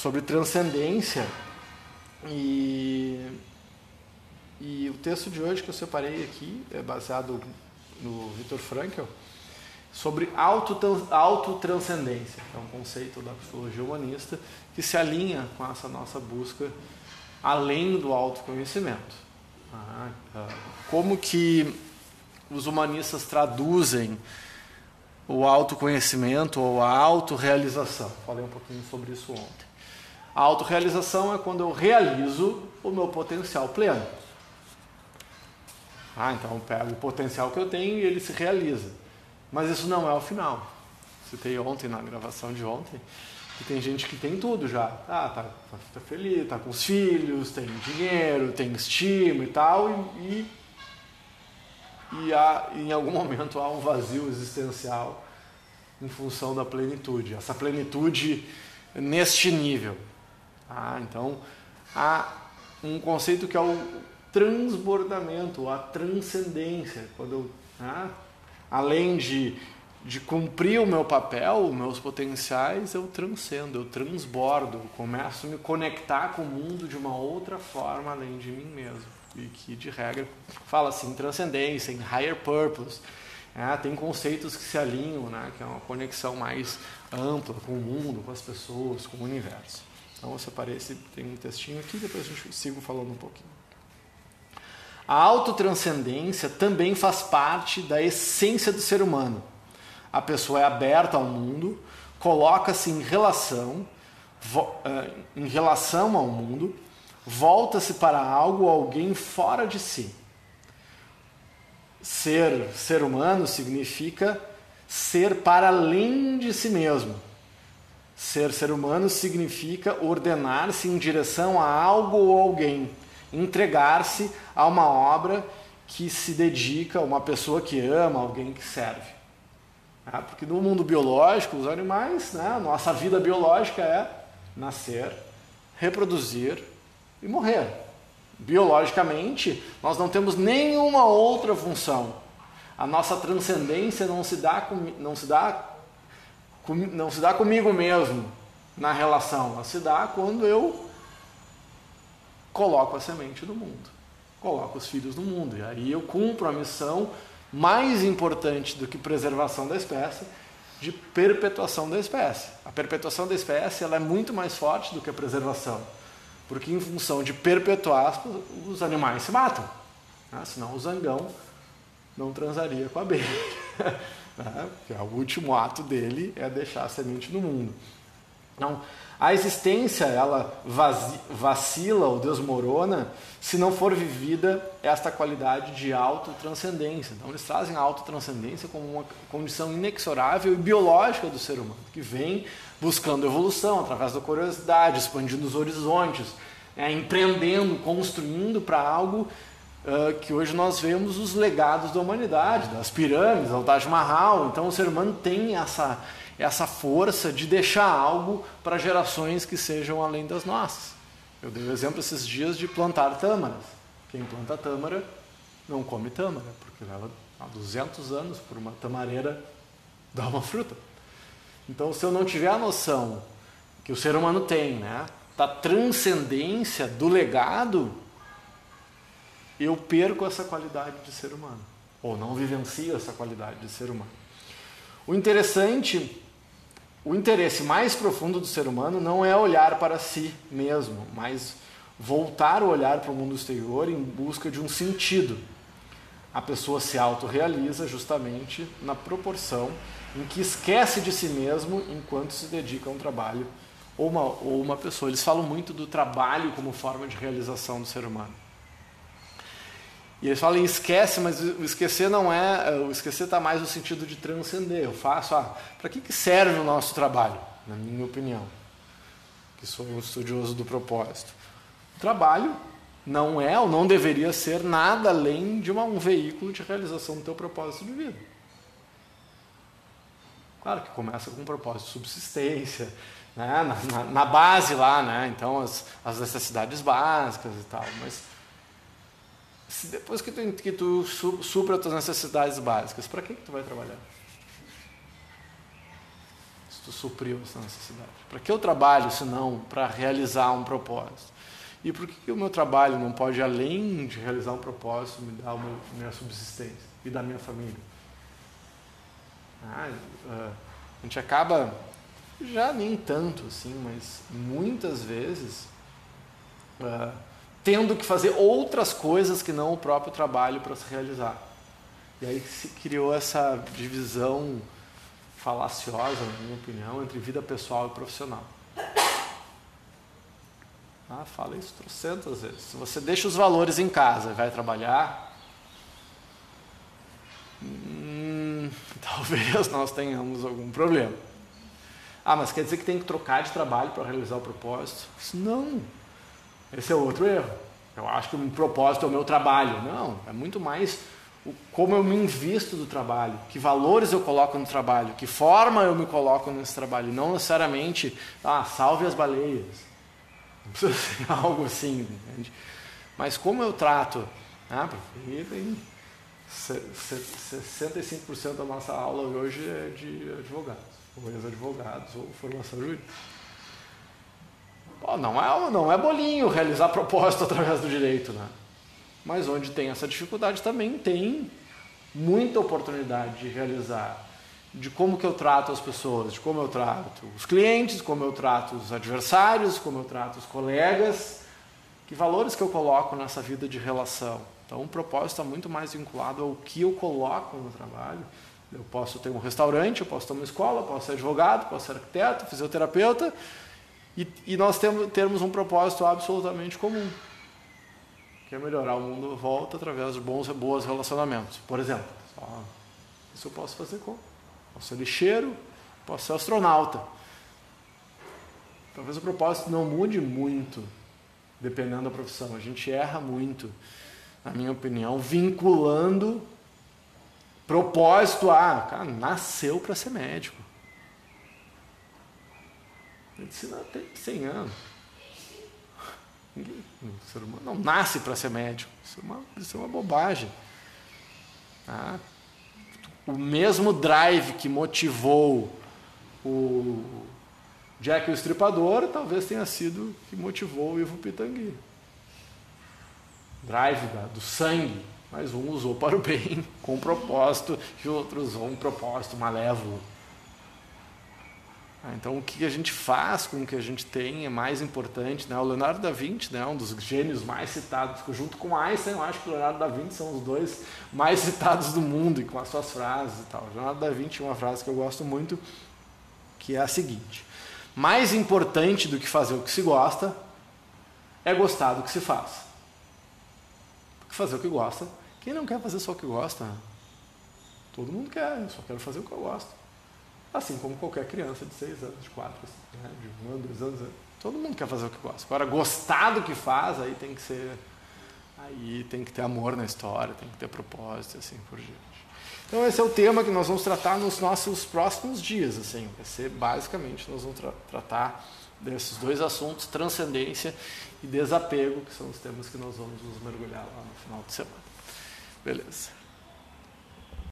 sobre transcendência e, e o texto de hoje que eu separei aqui é baseado no Viktor Frankl sobre autotranscendência, que é um conceito da psicologia humanista que se alinha com essa nossa busca além do autoconhecimento. Ah, como que os humanistas traduzem o autoconhecimento ou a autorrealização? Falei um pouquinho sobre isso ontem. A autorrealização é quando eu realizo o meu potencial pleno. Ah, então eu pego o potencial que eu tenho e ele se realiza. Mas isso não é o final. Citei ontem na gravação de ontem que tem gente que tem tudo já. Ah, tá, tá feliz, tá com os filhos, tem dinheiro, tem estima e tal, e, e, e há, em algum momento há um vazio existencial em função da plenitude. Essa plenitude neste nível. Ah, então, há um conceito que é o transbordamento, a transcendência. Quando eu, ah, além de, de cumprir o meu papel, meus potenciais, eu transcendo, eu transbordo, começo a me conectar com o mundo de uma outra forma além de mim mesmo. E que, de regra, fala assim, transcendência, em higher purpose. É, tem conceitos que se alinham, né, que é uma conexão mais ampla com o mundo, com as pessoas, com o universo. Então eu separei esse, tem um textinho aqui, depois a gente sigo falando um pouquinho. A autotranscendência também faz parte da essência do ser humano. A pessoa é aberta ao mundo, coloca-se em relação, eh, em relação ao mundo, volta-se para algo ou alguém fora de si. Ser ser humano significa ser para além de si mesmo Ser ser humano significa ordenar-se em direção a algo ou alguém, entregar-se a uma obra que se dedica a uma pessoa que ama, alguém que serve. É, porque no mundo biológico, os animais, né, a nossa vida biológica é nascer, reproduzir e morrer. Biologicamente, nós não temos nenhuma outra função. A nossa transcendência não se dá, não se dá não se dá comigo mesmo na relação, ela se dá quando eu coloco a semente no mundo, coloco os filhos no mundo. E aí eu cumpro a missão mais importante do que preservação da espécie, de perpetuação da espécie. A perpetuação da espécie ela é muito mais forte do que a preservação, porque em função de perpetuar, os animais se matam. Né? Senão o zangão não transaria com a abelha. Né? O último ato dele é deixar a semente no mundo. Então, a existência ela vacila ou desmorona se não for vivida esta qualidade de autotranscendência. Então eles trazem a autotranscendência como uma condição inexorável e biológica do ser humano, que vem buscando evolução através da curiosidade, expandindo os horizontes, é, empreendendo, construindo para algo uh, que hoje nós vemos os legados da humanidade, das pirâmides, ao Taj Mahal. Então o ser humano tem essa, essa força de deixar algo para gerações que sejam além das nossas. Eu dei o exemplo esses dias de plantar tâmaras. Quem planta tâmara não come tâmara, porque leva há 200 anos por uma tamareira dar uma fruta. Então, se eu não tiver a noção que o ser humano tem, né, da transcendência do legado, eu perco essa qualidade de ser humano, ou não vivencio essa qualidade de ser humano. O interessante, o interesse mais profundo do ser humano não é olhar para si mesmo, mas voltar o olhar para o mundo exterior em busca de um sentido. A pessoa se autorrealiza justamente na proporção em que esquece de si mesmo enquanto se dedica a um trabalho ou uma, ou uma pessoa. Eles falam muito do trabalho como forma de realização do ser humano. E eles falam em esquece, mas o esquecer não é. O esquecer está mais no sentido de transcender. Eu faço, ah, para que, que serve o nosso trabalho? Na minha opinião, que sou um estudioso do propósito. O trabalho não é ou não deveria ser nada além de uma, um veículo de realização do teu propósito de vida. Claro que começa com um propósito de subsistência, né? na, na, na base lá, né? então as, as necessidades básicas e tal, mas se depois que tu, que tu supra as tuas necessidades básicas, para que, que tu vai trabalhar? Se tu supriu essa necessidade? Para que eu trabalho se não para realizar um propósito? E por que, que o meu trabalho não pode, além de realizar um propósito, me dar uma minha subsistência e da minha família? Ah, uh, a gente acaba, já nem tanto assim, mas muitas vezes, uh, tendo que fazer outras coisas que não o próprio trabalho para se realizar. E aí se criou essa divisão falaciosa, na minha opinião, entre vida pessoal e profissional. Ah, fala isso trocentas vezes. Se você deixa os valores em casa e vai trabalhar, hum, talvez nós tenhamos algum problema. Ah, mas quer dizer que tem que trocar de trabalho para realizar o propósito? Não. Esse é outro erro. Eu acho que o propósito é o meu trabalho. Não, é muito mais o, como eu me invisto do trabalho, que valores eu coloco no trabalho, que forma eu me coloco nesse trabalho. Não necessariamente, ah, salve as baleias. Não precisa ser algo assim, entende? Mas como eu trato, ah, porque tem 65% da nossa aula hoje é de advogados, ou ex-advogados, ou formação jurídica. Pô, não, é, não é bolinho realizar propósito através do direito, né? Mas onde tem essa dificuldade também tem muita oportunidade de realizar de como que eu trato as pessoas, de como eu trato os clientes, como eu trato os adversários, como eu trato os colegas, que valores que eu coloco nessa vida de relação. Então, o propósito está muito mais vinculado ao que eu coloco no trabalho. Eu posso ter um restaurante, eu posso ter uma escola, eu posso ser advogado, posso ser arquiteto, fisioterapeuta, e, e nós temos, termos um propósito absolutamente comum, que é melhorar o mundo volta através de bons e boas relacionamentos. Por exemplo, só, isso eu posso fazer como? Posso ser lixeiro, posso ser astronauta. Talvez o propósito não mude muito, dependendo da profissão. A gente erra muito, na minha opinião, vinculando propósito a, cara, nasceu para ser médico. Medicina tem 100 anos. Ninguém, o ser humano não nasce para ser médico. Isso é uma, isso é uma bobagem. Ah, o mesmo drive que motivou o Jack o Estripador, talvez tenha sido que motivou o Ivo Pitangui. Drive da, do sangue, mas um usou para o bem, com propósito, e o outro usou um propósito malévolo. Ah, então, o que a gente faz com o que a gente tem é mais importante. Né? O Leonardo da Vinci, né, um dos gênios mais citados, junto com Einstein, eu acho que o Leonardo da Vinci são os dois mais citados do mundo, e com as suas frases e tal. O Leonardo da Vinci, uma frase que eu gosto muito, que é a seguinte: Mais importante do que fazer o que se gosta é gostar do que se faz. Porque fazer o que gosta, quem não quer fazer só o que gosta? Todo mundo quer, eu só quero fazer o que eu gosto. Assim como qualquer criança de 6 anos, de 4, né, de 1 ano, 2 anos. Todo mundo quer fazer o que gosta. Agora, gostar do que faz, aí tem que ser. Aí tem que ter amor na história, tem que ter propósito, assim por diante. Então, esse é o tema que nós vamos tratar nos nossos próximos dias. Assim, vai ser basicamente, nós vamos tra tratar desses dois assuntos, transcendência e desapego, que são os temas que nós vamos nos mergulhar lá no final de semana. Beleza.